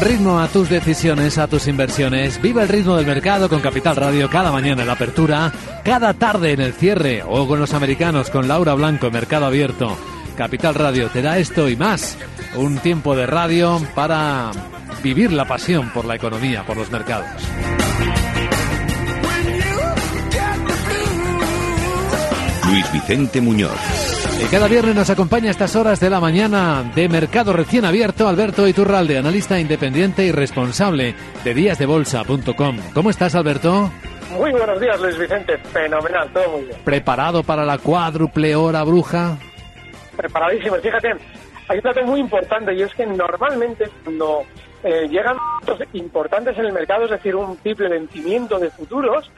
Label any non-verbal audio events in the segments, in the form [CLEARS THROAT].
Ritmo a tus decisiones, a tus inversiones. Viva el ritmo del mercado con Capital Radio cada mañana en la apertura, cada tarde en el cierre o con los americanos con Laura Blanco en Mercado Abierto. Capital Radio te da esto y más. Un tiempo de radio para vivir la pasión por la economía, por los mercados. Luis Vicente Muñoz. Y cada viernes nos acompaña a estas horas de la mañana de Mercado Recién Abierto Alberto Iturralde, analista independiente y responsable de díasdebolsa.com. ¿Cómo estás, Alberto? Muy buenos días, Luis Vicente. Fenomenal, todo muy bien. ¿Preparado para la cuádruple hora bruja? Preparadísimo. Fíjate, hay un dato muy importante y es que normalmente cuando eh, llegan datos importantes en el mercado, es decir, un triple vencimiento de futuros,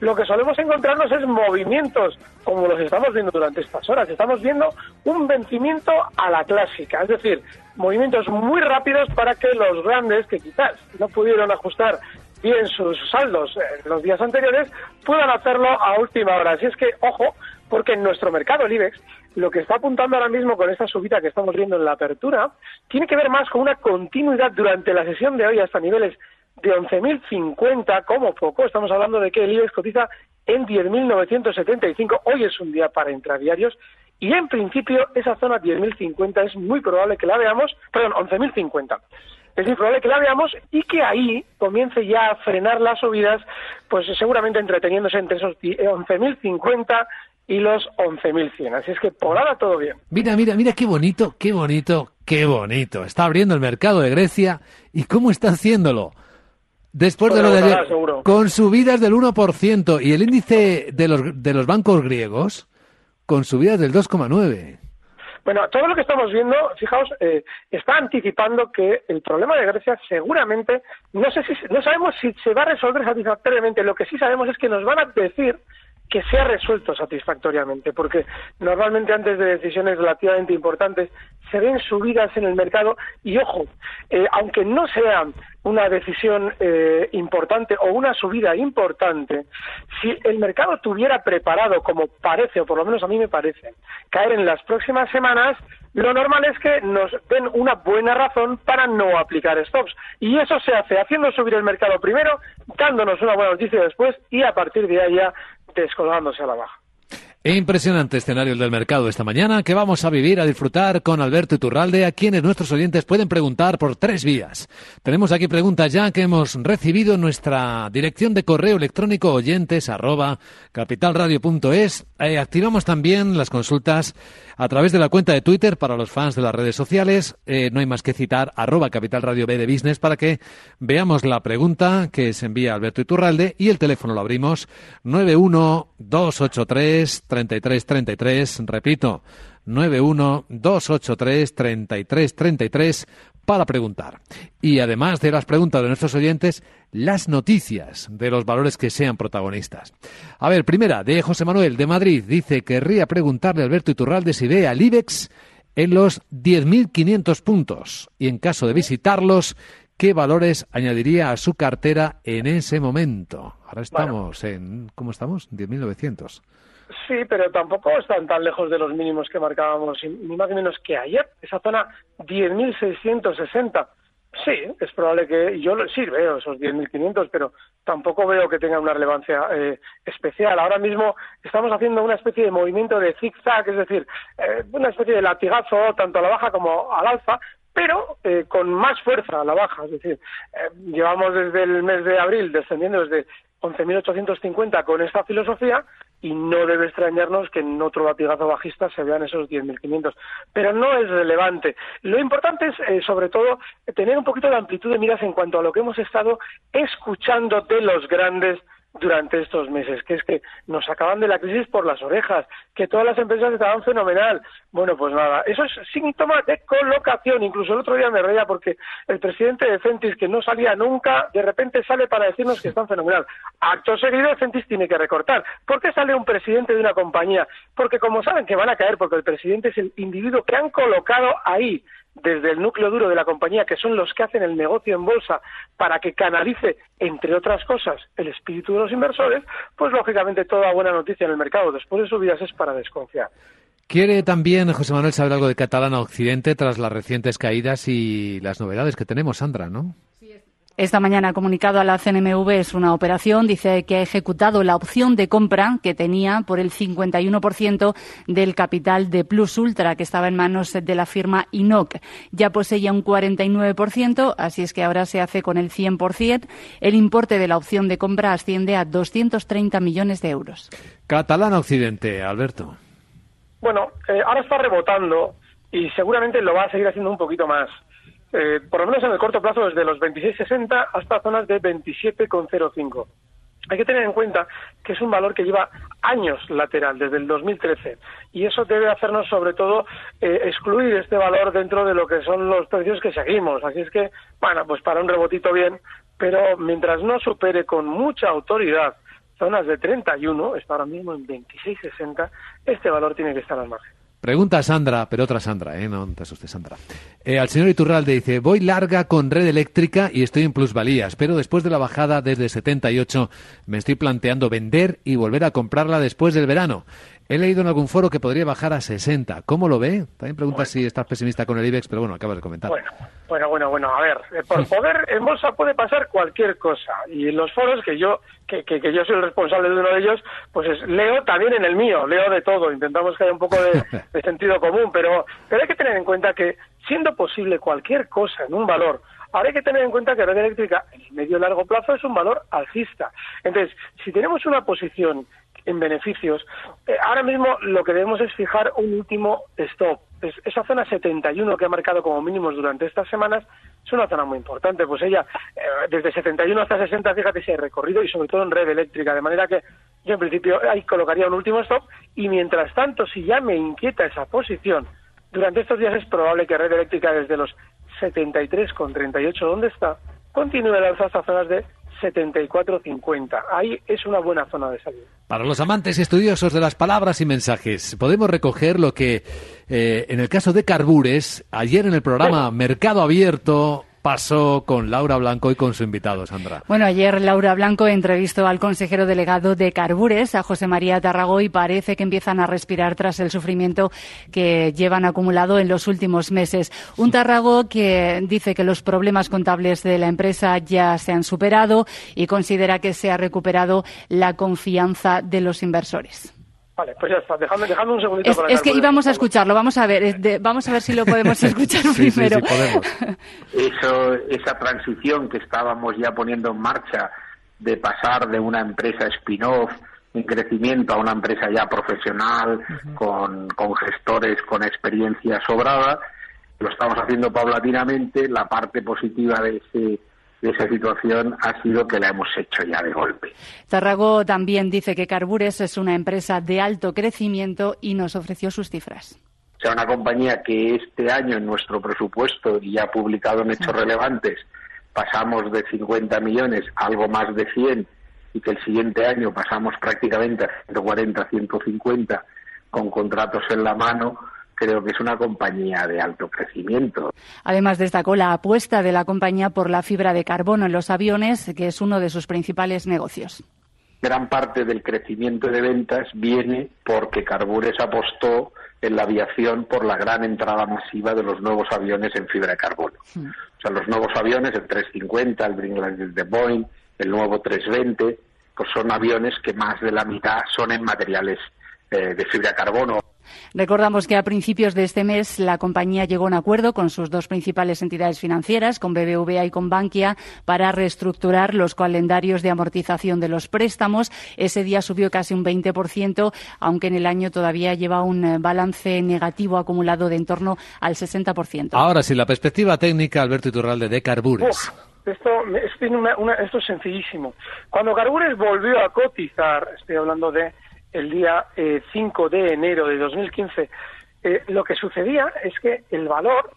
lo que solemos encontrarnos es movimientos, como los estamos viendo durante estas horas. Estamos viendo un vencimiento a la clásica, es decir, movimientos muy rápidos para que los grandes, que quizás no pudieron ajustar bien sus saldos en los días anteriores, puedan hacerlo a última hora. Así es que, ojo, porque en nuestro mercado, el IBEX, lo que está apuntando ahora mismo con esta subida que estamos viendo en la apertura, tiene que ver más con una continuidad durante la sesión de hoy hasta niveles de 11.050 como poco. Estamos hablando de que el IBEX cotiza en 10.975. Hoy es un día para intradiarios y en principio esa zona 10.050 es muy probable que la veamos, perdón, 11.050. Es muy probable que la veamos y que ahí comience ya a frenar las subidas, pues seguramente entreteniéndose entre esos 11.050 y los 11.100. Así es que por ahora todo bien. Mira, mira, mira qué bonito, qué bonito, qué bonito. Está abriendo el mercado de Grecia y cómo está haciéndolo. Después de lo de ayer, con subidas del 1% y el índice de los, de los bancos griegos con subidas del 2,9%. Bueno, todo lo que estamos viendo, fijaos, eh, está anticipando que el problema de Grecia seguramente, no sé si, no sabemos si se va a resolver satisfactoriamente. Lo que sí sabemos es que nos van a decir que se ha resuelto satisfactoriamente, porque normalmente antes de decisiones relativamente importantes se ven subidas en el mercado y ojo, eh, aunque no sea una decisión eh, importante o una subida importante, si el mercado tuviera preparado, como parece, o por lo menos a mí me parece, caer en las próximas semanas, lo normal es que nos den una buena razón para no aplicar stops. Y eso se hace haciendo subir el mercado primero, dándonos una buena noticia después y a partir de ahí descolgándose a la baja. Impresionante escenario del mercado esta mañana que vamos a vivir, a disfrutar con Alberto Iturralde, a quienes nuestros oyentes pueden preguntar por tres vías. Tenemos aquí preguntas ya que hemos recibido en nuestra dirección de correo electrónico oyentes arroba capitalradio.es. Eh, activamos también las consultas a través de la cuenta de Twitter para los fans de las redes sociales. Eh, no hay más que citar arroba capitalradio B de Business para que veamos la pregunta que se envía Alberto Iturralde y el teléfono lo abrimos 91283 3333, repito, 912833333 para preguntar. Y además de las preguntas de nuestros oyentes, las noticias de los valores que sean protagonistas. A ver, primera, de José Manuel de Madrid, dice, querría preguntarle a Alberto Iturralde si ve al IBEX en los 10.500 puntos y en caso de visitarlos, ¿qué valores añadiría a su cartera en ese momento? Ahora estamos en, ¿cómo estamos? 10.900. Sí, pero tampoco están tan lejos de los mínimos que marcábamos, ni más ni menos que ayer. Esa zona 10.660. Sí, es probable que yo sí veo esos 10.500, pero tampoco veo que tenga una relevancia eh, especial. Ahora mismo estamos haciendo una especie de movimiento de zigzag, es decir, eh, una especie de latigazo tanto a la baja como al alza, pero eh, con más fuerza a la baja. Es decir, llevamos desde el mes de abril descendiendo desde 11.850 con esta filosofía y no debe extrañarnos que en otro latigazo bajista se vean esos 10.500. Pero no es relevante. Lo importante es, eh, sobre todo, tener un poquito de amplitud de miras en cuanto a lo que hemos estado escuchando de los grandes durante estos meses, que es que nos acaban de la crisis por las orejas, que todas las empresas estaban fenomenal. Bueno, pues nada, eso es síntoma de colocación. Incluso el otro día me reía porque el presidente de Centis, que no salía nunca, de repente sale para decirnos que están fenomenal. Acto seguido, Centis tiene que recortar. ¿Por qué sale un presidente de una compañía? Porque como saben que van a caer, porque el presidente es el individuo que han colocado ahí desde el núcleo duro de la compañía, que son los que hacen el negocio en bolsa, para que canalice, entre otras cosas, el espíritu de los inversores, pues lógicamente toda buena noticia en el mercado después de subidas es para desconfiar. Quiere también José Manuel saber algo de Catalana Occidente tras las recientes caídas y las novedades que tenemos, Sandra, ¿no? Esta mañana ha comunicado a la CNMV es una operación, dice que ha ejecutado la opción de compra que tenía por el 51% del capital de Plus Ultra que estaba en manos de la firma INOC. Ya poseía un 49%, así es que ahora se hace con el 100%. El importe de la opción de compra asciende a 230 millones de euros. Catalana Occidente, Alberto. Bueno, eh, ahora está rebotando y seguramente lo va a seguir haciendo un poquito más. Eh, por lo menos en el corto plazo, desde los 26,60 hasta zonas de 27,05. Hay que tener en cuenta que es un valor que lleva años lateral, desde el 2013, y eso debe hacernos sobre todo eh, excluir este valor dentro de lo que son los precios que seguimos. Así es que, bueno, pues para un rebotito bien, pero mientras no supere con mucha autoridad zonas de 31, está ahora mismo en 26,60, este valor tiene que estar al margen. Pregunta Sandra, pero otra Sandra, ¿eh? No te asustes, Sandra. Eh, al señor Iturralde dice, voy larga con red eléctrica y estoy en plusvalías, pero después de la bajada desde 78 me estoy planteando vender y volver a comprarla después del verano. He leído en algún foro que podría bajar a 60. ¿Cómo lo ve? También pregunta si estás pesimista con el IBEX, pero bueno, acabas de comentar. Bueno, bueno, bueno, bueno. A ver, eh, por [LAUGHS] poder en bolsa puede pasar cualquier cosa. Y en los foros, que yo que, que, yo soy el responsable de uno de ellos, pues leo también en el mío, leo de todo. Intentamos que haya un poco de, [LAUGHS] de sentido común, pero, pero hay que tener en cuenta que siendo posible cualquier cosa en un valor, Ahora hay que tener en cuenta que la red eléctrica en el medio y largo plazo es un valor alcista. Entonces, si tenemos una posición en beneficios. Eh, ahora mismo lo que debemos es fijar un último stop. esa zona 71 que ha marcado como mínimos durante estas semanas es una zona muy importante. Pues ella, eh, desde 71 hasta 60, fíjate si hay recorrido y sobre todo en red eléctrica. De manera que yo en principio ahí colocaría un último stop y mientras tanto, si ya me inquieta esa posición, durante estos días es probable que red eléctrica desde los 73,38 donde está, continúe el alza hasta zonas de 74.50. Ahí es una buena zona de salida. Para los amantes estudiosos de las palabras y mensajes, podemos recoger lo que, eh, en el caso de Carbures, ayer en el programa Mercado Abierto, pasó con Laura Blanco y con su invitado, Sandra? Bueno, ayer Laura Blanco entrevistó al consejero delegado de Carbures, a José María Tarragó, y parece que empiezan a respirar tras el sufrimiento que llevan acumulado en los últimos meses. Un Tarragó que dice que los problemas contables de la empresa ya se han superado y considera que se ha recuperado la confianza de los inversores. Vale, pues ya está. Dejadme, un segundito es, para Es que íbamos a escucharlo. Vamos a ver, vamos a ver si lo podemos [LAUGHS] escuchar primero. Sí, podemos. [LAUGHS] Eso, esa transición que estábamos ya poniendo en marcha de pasar de una empresa spin-off en crecimiento a una empresa ya profesional, con, con gestores con experiencia sobrada, lo estamos haciendo paulatinamente. La parte positiva de ese y esa situación ha sido que la hemos hecho ya de golpe. Tarragó también dice que Carbures es una empresa de alto crecimiento y nos ofreció sus cifras. O sea, una compañía que este año en nuestro presupuesto y ha publicado en hechos relevantes pasamos de 50 millones a algo más de 100 y que el siguiente año pasamos prácticamente a 140, 150 con contratos en la mano, creo que es una compañía de alto crecimiento. Además, destacó la apuesta de la compañía por la fibra de carbono en los aviones, que es uno de sus principales negocios. Gran parte del crecimiento de ventas viene porque Carbures apostó en la aviación por la gran entrada masiva de los nuevos aviones en fibra de carbono. O sea, los nuevos aviones, el 350, el Dreamliner de Boeing, el nuevo 320, pues son aviones que más de la mitad son en materiales eh, de fibra de carbono. Recordamos que a principios de este mes la compañía llegó a un acuerdo con sus dos principales entidades financieras, con BBVA y con Bankia, para reestructurar los calendarios de amortización de los préstamos. Ese día subió casi un 20%, aunque en el año todavía lleva un eh, balance negativo acumulado de en torno al 60%. Ahora sí, la perspectiva técnica, Alberto Iturralde, de Carbures. Esto, esto es sencillísimo. Cuando Carbures volvió a cotizar, estoy hablando de el día 5 eh, de enero de 2015, eh, lo que sucedía es que el valor,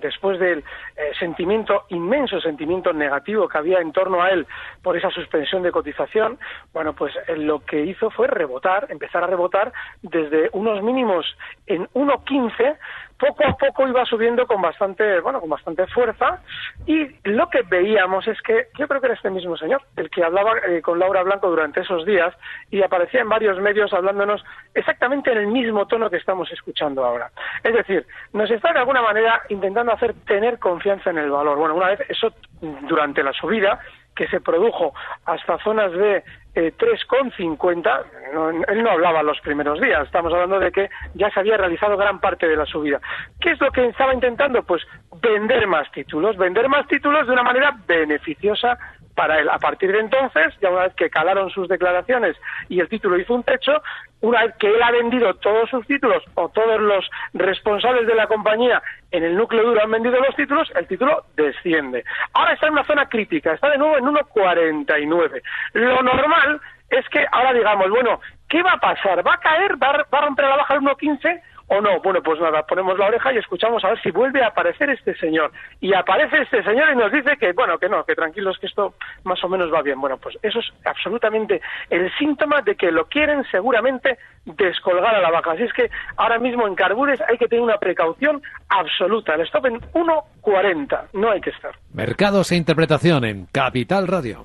después del eh, sentimiento, inmenso sentimiento negativo que había en torno a él por esa suspensión de cotización, bueno, pues lo que hizo fue rebotar, empezar a rebotar desde unos mínimos en 1.15 poco a poco iba subiendo con bastante, bueno, con bastante fuerza y lo que veíamos es que yo creo que era este mismo señor el que hablaba eh, con Laura Blanco durante esos días y aparecía en varios medios hablándonos exactamente en el mismo tono que estamos escuchando ahora. Es decir, nos está de alguna manera intentando hacer tener confianza en el valor. Bueno, una vez eso durante la subida que se produjo hasta zonas de eh, 3,50, no, él no hablaba los primeros días, estamos hablando de que ya se había realizado gran parte de la subida. ¿Qué es lo que estaba intentando? Pues vender más títulos, vender más títulos de una manera beneficiosa para él. A partir de entonces, ya una vez que calaron sus declaraciones y el título hizo un techo, una vez que él ha vendido todos sus títulos o todos los responsables de la compañía en el núcleo duro han vendido los títulos, el título desciende. Ahora está en una zona crítica, está de nuevo en 1,49. Lo normal es que ahora digamos, bueno, ¿qué va a pasar? ¿Va a caer? ¿Va a, romper la baja al 1,15? O no. Bueno, pues nada, ponemos la oreja y escuchamos a ver si vuelve a aparecer este señor. Y aparece este señor y nos dice que, bueno, que no, que tranquilos, que esto más o menos va bien. Bueno, pues eso es absolutamente el síntoma de que lo quieren seguramente descolgar a la baja. Así es que ahora mismo en Carbures hay que tener una precaución absoluta. El stop en 1.40, no hay que estar. Mercados e interpretación en Capital Radio.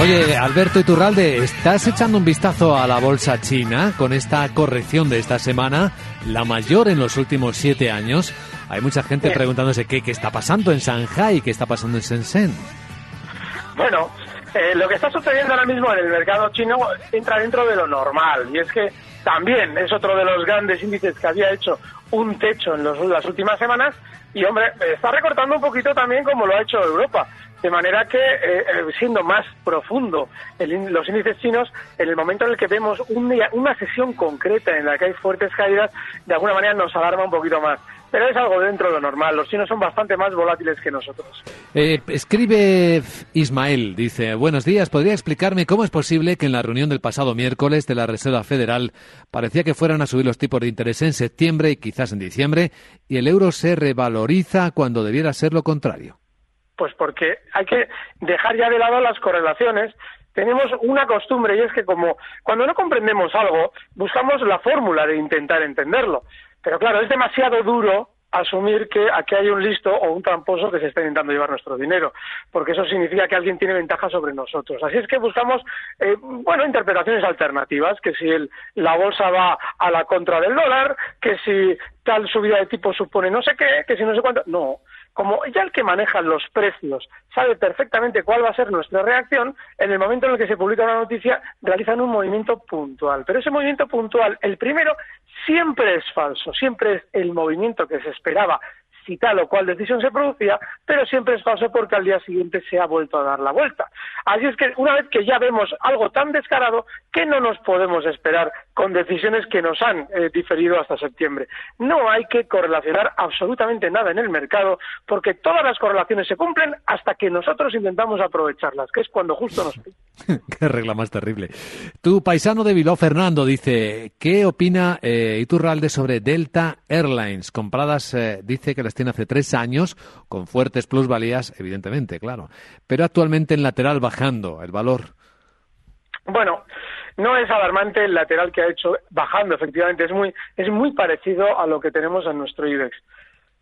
Oye, Alberto Iturralde, ¿estás echando un vistazo a la bolsa china con esta corrección de esta semana, la mayor en los últimos siete años? Hay mucha gente preguntándose qué, qué está pasando en Shanghai, qué está pasando en Shenzhen. Bueno, eh, lo que está sucediendo ahora mismo en el mercado chino entra dentro de lo normal y es que también es otro de los grandes índices que había hecho un techo en las últimas semanas y hombre, está recortando un poquito también como lo ha hecho Europa. De manera que, eh, eh, siendo más profundo los índices chinos, en el momento en el que vemos una sesión concreta en la que hay fuertes caídas, de alguna manera nos alarma un poquito más. Pero es algo dentro de lo normal. Los chinos son bastante más volátiles que nosotros. Eh, escribe Ismael, dice, buenos días, ¿podría explicarme cómo es posible que en la reunión del pasado miércoles de la Reserva Federal parecía que fueran a subir los tipos de interés en septiembre y quizás en diciembre y el euro se revaloriza cuando debiera ser lo contrario? Pues porque hay que dejar ya de lado las correlaciones. Tenemos una costumbre y es que como cuando no comprendemos algo, buscamos la fórmula de intentar entenderlo. Pero claro, es demasiado duro asumir que aquí hay un listo o un tramposo que se está intentando llevar nuestro dinero, porque eso significa que alguien tiene ventaja sobre nosotros. Así es que buscamos, eh, bueno, interpretaciones alternativas, que si el, la bolsa va a la contra del dólar, que si tal subida de tipo supone no sé qué, que si no sé cuánto. No, como ya el que maneja los precios sabe perfectamente cuál va a ser nuestra reacción, en el momento en el que se publica una noticia realizan un movimiento puntual. Pero ese movimiento puntual, el primero, siempre es falso, siempre es el movimiento que se esperaba si tal o cual decisión se producía, pero siempre es falso porque al día siguiente se ha vuelto a dar la vuelta. Así es que una vez que ya vemos algo tan descarado, que no nos podemos esperar con decisiones que nos han eh, diferido hasta septiembre. No hay que correlacionar absolutamente nada en el mercado porque todas las correlaciones se cumplen hasta que nosotros intentamos aprovecharlas, que es cuando justo nos [LAUGHS] [LAUGHS] Qué regla más terrible. Tu paisano de Biló, Fernando, dice, ¿qué opina eh, Iturralde sobre Delta Airlines? Compradas, eh, dice que las tiene hace tres años, con fuertes plusvalías, evidentemente, claro, pero actualmente en lateral bajando el valor. Bueno, no es alarmante el lateral que ha hecho bajando, efectivamente, es muy, es muy parecido a lo que tenemos en nuestro IBEX.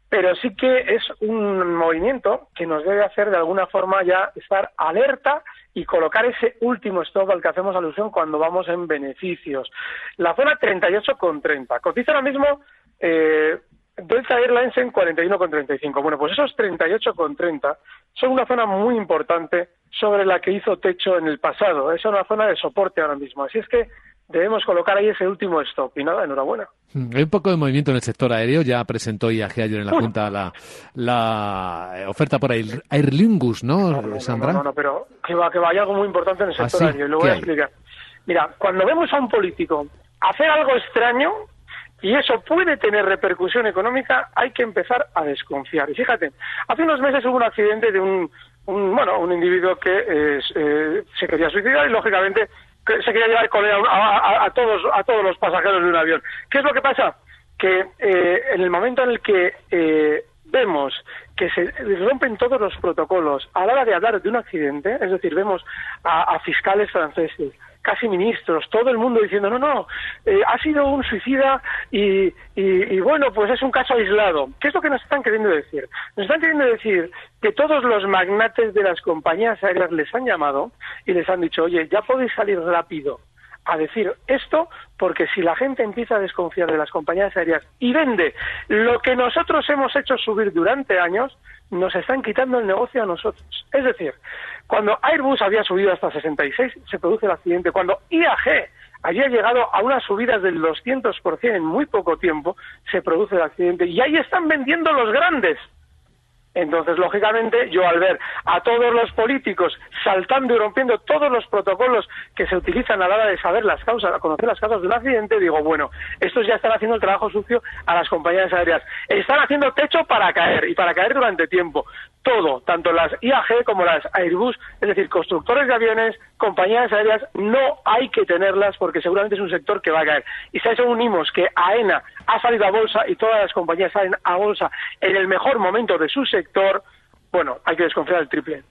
Pero sí que es un movimiento que nos debe hacer de alguna forma ya estar alerta y colocar ese último stop al que hacemos alusión cuando vamos en beneficios. La zona 38,30. Cotiza ahora mismo eh, Delta Airlines en 41,35. Bueno, pues esos 38,30 son una zona muy importante sobre la que hizo techo en el pasado. Es una zona de soporte ahora mismo. Así es que debemos colocar ahí ese último stop. Y nada, enhorabuena. Hay un poco de movimiento en el sector aéreo. Ya presentó IAG ayer en la Junta la, la, oferta por Air, Lingus, ¿no, Sandra? No, no, pero que, va, que vaya algo muy importante en el ¿Ah, sector aéreo. Y lo voy a explicar. Mira, cuando vemos a un político hacer algo extraño, y eso puede tener repercusión económica, hay que empezar a desconfiar. Y fíjate, hace unos meses hubo un accidente de un, bueno, un individuo que eh, se quería suicidar y lógicamente se quería llevar con a, todos a todos los pasajeros de un avión. ¿Qué es lo que pasa? Que eh, en el momento en el que eh, vemos que se rompen todos los protocolos a la hora de hablar de un accidente, es decir, vemos a fiscales franceses, casi ministros, todo el mundo diciendo, no, no, eh, ha sido un suicida y, y, bueno, pues es un caso aislado. ¿Qué es lo que nos están queriendo decir? Nos están queriendo decir que todos los magnates de las compañías aéreas les han llamado y les han dicho, oye, ya podéis salir rápido a decir esto porque si la gente empieza a desconfiar de las compañías aéreas y vende lo que nosotros hemos hecho subir durante años, nos están quitando el negocio a nosotros. Es decir, cuando Airbus había subido hasta 66, se produce el accidente. Cuando IAG había llegado a unas subidas del 200% en muy poco tiempo, se produce el accidente. Y ahí están vendiendo los grandes. Entonces, lógicamente, yo al ver a todos los políticos saltando y rompiendo todos los protocolos que se utilizan a la hora de saber las causas, conocer las causas de un accidente, digo, bueno, estos ya están haciendo el trabajo sucio a las compañías aéreas. Están haciendo techo para caer y para caer durante tiempo. Todo, tanto las IAG como las Airbus, es decir, constructores de aviones, compañías aéreas, no hay que tenerlas porque seguramente es un sector que va a caer. Y si a eso unimos que AENA ha salido a bolsa y todas las compañías salen a bolsa en el mejor momento de su sector, bueno, hay que desconfiar del triple.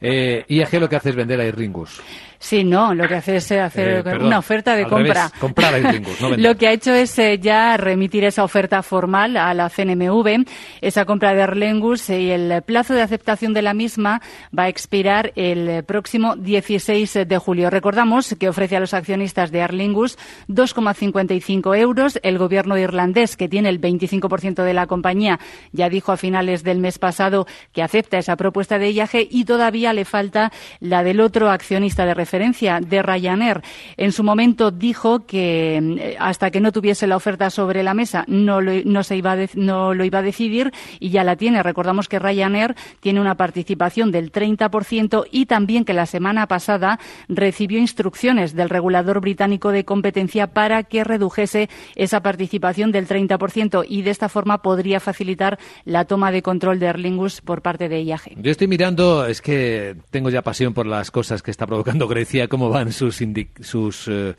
Eh, IAG lo que hace es vender a Aer Lingus. Sí, no, lo que hace es eh, hacer eh, una oferta de compra. comprar a no [LAUGHS] lo que ha hecho es eh, ya remitir esa oferta formal a la CNMV, esa compra de Erlengus y el plazo de aceptación de la misma va a expirar el próximo 16 de julio. Recordamos que ofrece a los accionistas de Erlingus 2,55 euros. El gobierno irlandés, que tiene el 25% de la compañía, ya dijo a finales del mes pasado que acepta esa propuesta de IAG y todavía le falta la del otro accionista de referencia de Ryanair. En su momento dijo que eh, hasta que no tuviese la oferta sobre la mesa no lo, no se iba no lo iba a decidir y ya la tiene. Recordamos que Ryanair tiene una participación del 30% y también que la semana pasada recibió instrucciones del regulador británico de competencia para que redujese esa participación del 30% y de esta forma podría facilitar la toma de control de Erlingus por parte de Yo estoy mirando, es que tengo ya pasión por las cosas que está provocando Grecia, cómo van sus, sus eh,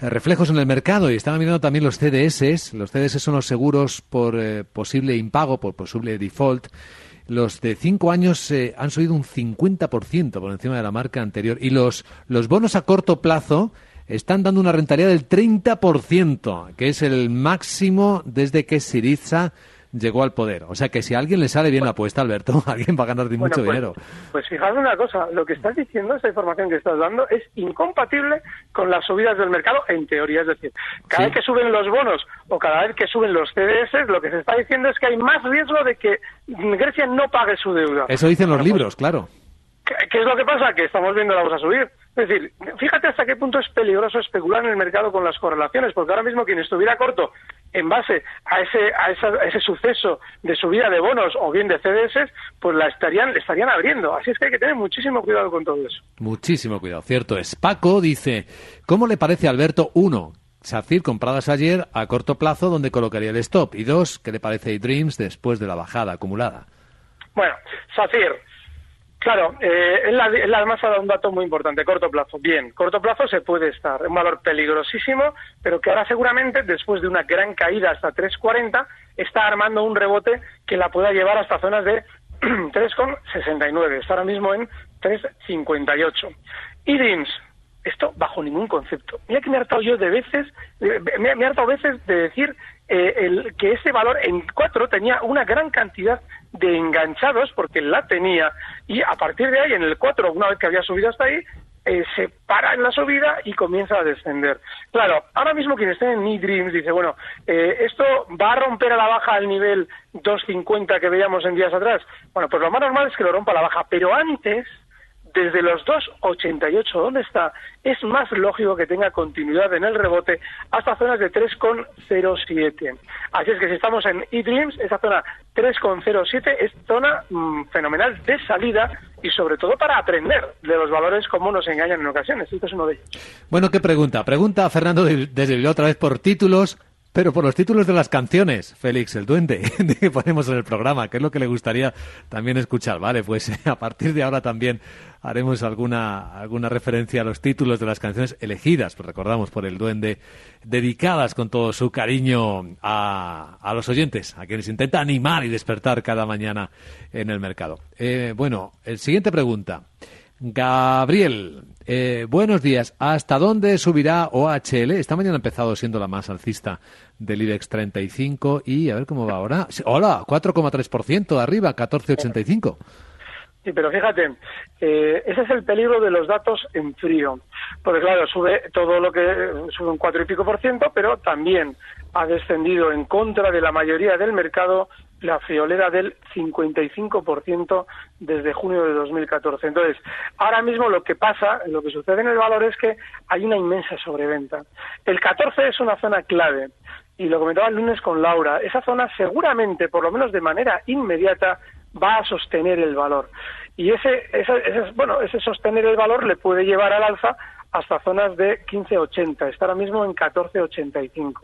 reflejos en el mercado y estaba mirando también los CDS. Los CDS son los seguros por eh, posible impago, por posible default. Los de cinco años eh, han subido un 50% por encima de la marca anterior y los, los bonos a corto plazo están dando una rentabilidad del 30%, que es el máximo desde que Siriza llegó al poder. O sea que si a alguien le sale bien la apuesta, Alberto, [LAUGHS] alguien va a ganar mucho pues, dinero. Pues fijaos una cosa, lo que estás diciendo, esta información que estás dando, es incompatible con las subidas del mercado en teoría. Es decir, cada vez que suben los bonos o cada vez que suben los CDS, lo que se está diciendo es que hay más riesgo de que Grecia no pague su deuda. Eso dicen los libros, claro. ¿Qué, es lo que pasa? Que estamos viendo la bolsa subir. Es decir, fíjate hasta qué punto es peligroso especular en el mercado con las correlaciones, porque ahora mismo quien estuviera corto en base a ese, a, ese suceso de subida de bonos o bien de CDS, pues la estarían, le estarían abriendo. Así es que hay que tener muchísimo cuidado con todo eso. Muchísimo cuidado, cierto es. Paco dice, ¿cómo le parece a Alberto, uno, SACIR compradas ayer a corto plazo donde colocaría el stop? Y dos, ¿qué le parece a Dreams después de la bajada acumulada? Bueno, SACIR, Claro, eh, él, además ha dado un dato muy importante, corto plazo. Bien, corto plazo se puede estar, un valor peligrosísimo, pero que ahora seguramente, después de una gran caída hasta 3.40, está armando un rebote que la pueda llevar hasta zonas de [CLEARS THROAT] 3,69. Está ahora mismo en 3,58. Y DIMS, esto bajo ningún concepto. Mira que me he hartado yo de veces, me, he hartado veces de decir eh, el, que ese valor en 4 tenía una gran cantidad de enganchados porque la tenía y a partir de ahí en el 4 una vez que había subido hasta ahí eh, se para en la subida y comienza a descender. Claro, ahora mismo quien esté en E-Dreams dice, bueno, eh, esto va a romper a la baja al nivel 250 que veíamos en días atrás. Bueno, pues lo más normal es que lo rompa a la baja, pero antes desde los 2,88, ¿dónde está? Es más lógico que tenga continuidad en el rebote hasta zonas de 3,07. Así es que si estamos en eDreams, esa zona 3,07 es zona mm, fenomenal de salida y sobre todo para aprender de los valores como nos engañan en ocasiones. Este es uno de ellos. Bueno, ¿qué pregunta? Pregunta Fernando desde otra vez por títulos. Pero por los títulos de las canciones, Félix, el duende, [LAUGHS] que ponemos en el programa, que es lo que le gustaría también escuchar, ¿vale? Pues [LAUGHS] a partir de ahora también haremos alguna, alguna referencia a los títulos de las canciones elegidas, pues recordamos, por el duende, dedicadas con todo su cariño a, a los oyentes, a quienes intenta animar y despertar cada mañana en el mercado. Eh, bueno, el siguiente pregunta. Gabriel, eh, buenos días. ¿Hasta dónde subirá OHL? Esta mañana ha empezado siendo la más alcista del IBEX 35 y a ver cómo va ahora. Hola, 4,3% arriba, 14,85. Sí, pero fíjate, eh, ese es el peligro de los datos en frío. Porque claro, sube todo lo que sube un cuatro y pico por ciento, pero también ha descendido en contra de la mayoría del mercado la friolera del 55% desde junio de 2014. Entonces, ahora mismo lo que pasa, lo que sucede en el valor es que hay una inmensa sobreventa. El 14 es una zona clave y lo comentaba el lunes con Laura. Esa zona seguramente, por lo menos de manera inmediata, va a sostener el valor. Y ese, ese, bueno, ese sostener el valor le puede llevar al alza hasta zonas de 15.80, está ahora mismo en 14.85.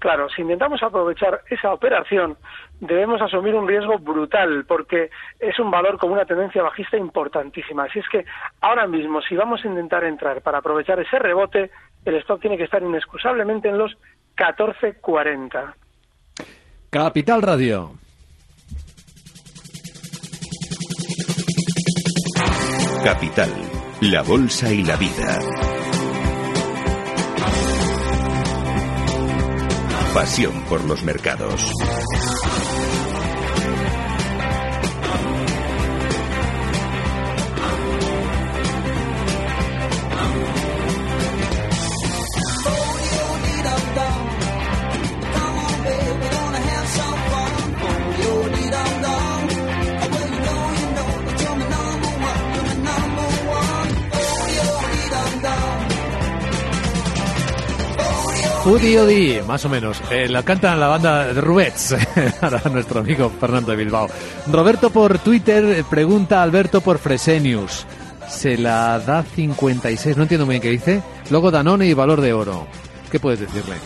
Claro, si intentamos aprovechar esa operación, debemos asumir un riesgo brutal, porque es un valor con una tendencia bajista importantísima. Así es que ahora mismo, si vamos a intentar entrar para aprovechar ese rebote, el stock tiene que estar inexcusablemente en los 14.40. Capital Radio. Capital, la Bolsa y la Vida. Pasión por los mercados. Udi Odi, más o menos. Eh, la cantan la banda de Rubets, [LAUGHS] para nuestro amigo Fernando de Bilbao. Roberto por Twitter eh, pregunta a Alberto por Fresenius. Se la da 56, no entiendo muy bien qué dice. Luego Danone y Valor de Oro. ¿Qué puedes decirle?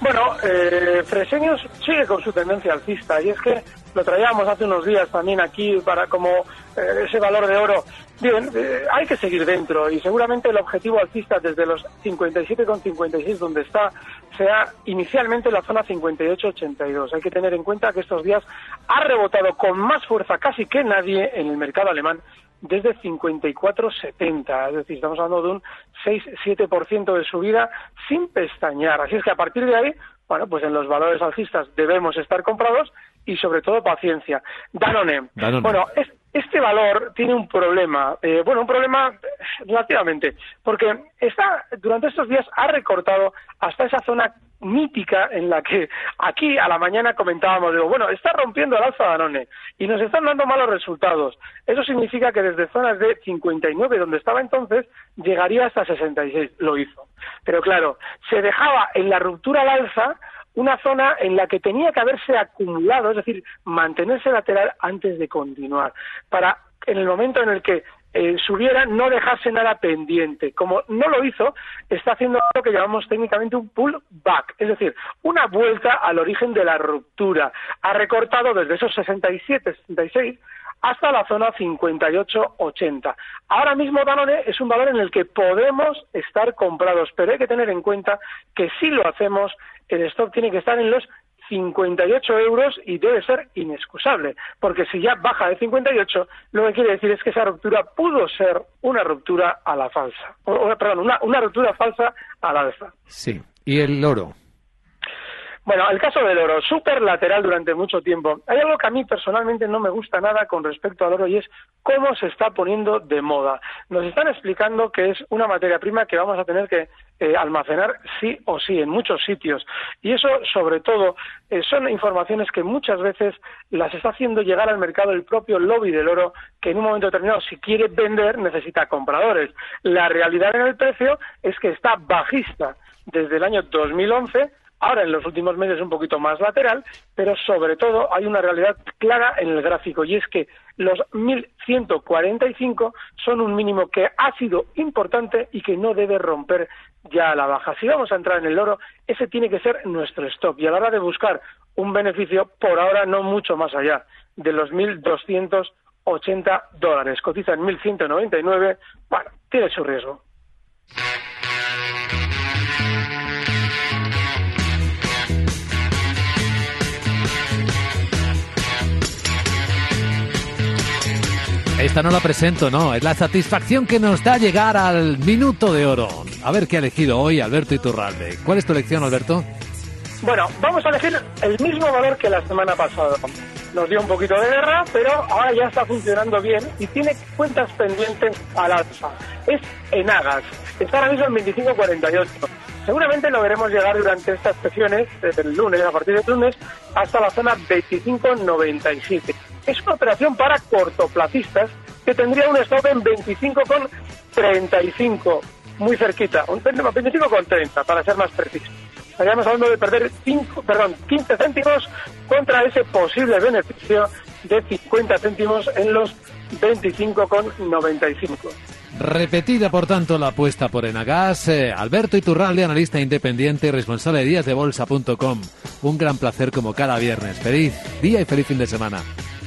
Bueno, eh, Fresenius sigue con su tendencia alcista y es que lo traíamos hace unos días también aquí para como eh, ese valor de oro. Bien, eh, hay que seguir dentro y seguramente el objetivo alcista desde los 57,56 donde está sea inicialmente la zona 58,82. Hay que tener en cuenta que estos días ha rebotado con más fuerza casi que nadie en el mercado alemán desde 54,70. Es decir, estamos hablando de un 6-7% de subida sin pestañear. Así es que a partir de ahí, bueno, pues en los valores alcistas debemos estar comprados y sobre todo paciencia. Danone. Bueno, este valor tiene un problema, eh, bueno, un problema relativamente, porque está durante estos días ha recortado hasta esa zona mítica en la que aquí a la mañana comentábamos, digo, bueno, está rompiendo el alza Danone y nos están dando malos resultados. Eso significa que desde zonas de 59, donde estaba entonces, llegaría hasta 66. Lo hizo. Pero claro, se dejaba en la ruptura al alza una zona en la que tenía que haberse acumulado, es decir, mantenerse lateral antes de continuar, para en el momento en el que eh, subiera no dejarse nada pendiente. Como no lo hizo, está haciendo lo que llamamos técnicamente un pull back, es decir, una vuelta al origen de la ruptura. Ha recortado desde esos 67, 66 hasta la zona 58-80. Ahora mismo Danone es un valor en el que podemos estar comprados, pero hay que tener en cuenta que si lo hacemos, el stock tiene que estar en los 58 euros y debe ser inexcusable, porque si ya baja de 58, lo que quiere decir es que esa ruptura pudo ser una ruptura a la falsa, perdón, una, una ruptura falsa a la alza. Sí, y el oro. Bueno, el caso del oro, súper lateral durante mucho tiempo. Hay algo que a mí personalmente no me gusta nada con respecto al oro y es cómo se está poniendo de moda. Nos están explicando que es una materia prima que vamos a tener que eh, almacenar sí o sí en muchos sitios. Y eso, sobre todo, eh, son informaciones que muchas veces las está haciendo llegar al mercado el propio lobby del oro, que en un momento determinado, si quiere vender, necesita compradores. La realidad en el precio es que está bajista desde el año 2011 Ahora, en los últimos meses, un poquito más lateral, pero sobre todo hay una realidad clara en el gráfico y es que los 1.145 son un mínimo que ha sido importante y que no debe romper ya la baja. Si vamos a entrar en el oro, ese tiene que ser nuestro stop y a la hora de buscar un beneficio, por ahora no mucho más allá de los 1.280 dólares. Cotiza en 1.199, bueno, tiene su riesgo. Esta no la presento, no. Es la satisfacción que nos da llegar al minuto de oro. A ver qué ha elegido hoy Alberto Iturralde. ¿Cuál es tu elección, Alberto? Bueno, vamos a elegir el mismo valor que la semana pasada. Nos dio un poquito de guerra, pero ahora ya está funcionando bien y tiene cuentas pendientes al alza. Es Enagas. Está ahora mismo en 25.48. Seguramente lo veremos llegar durante estas sesiones, desde el lunes, a partir del lunes, hasta la zona 25.97 es una operación para cortoplacistas que tendría un stop en 25,35, muy cerquita, un 25,30 para ser más preciso. Estaríamos hablando de perder 5, perdón, 15 céntimos contra ese posible beneficio de 50 céntimos en los 25,95. Repetida, por tanto, la apuesta por Enagas. Eh, Alberto Iturralde, analista independiente y responsable de díasdebolsa.com. Un gran placer como cada viernes. Feliz día y feliz fin de semana.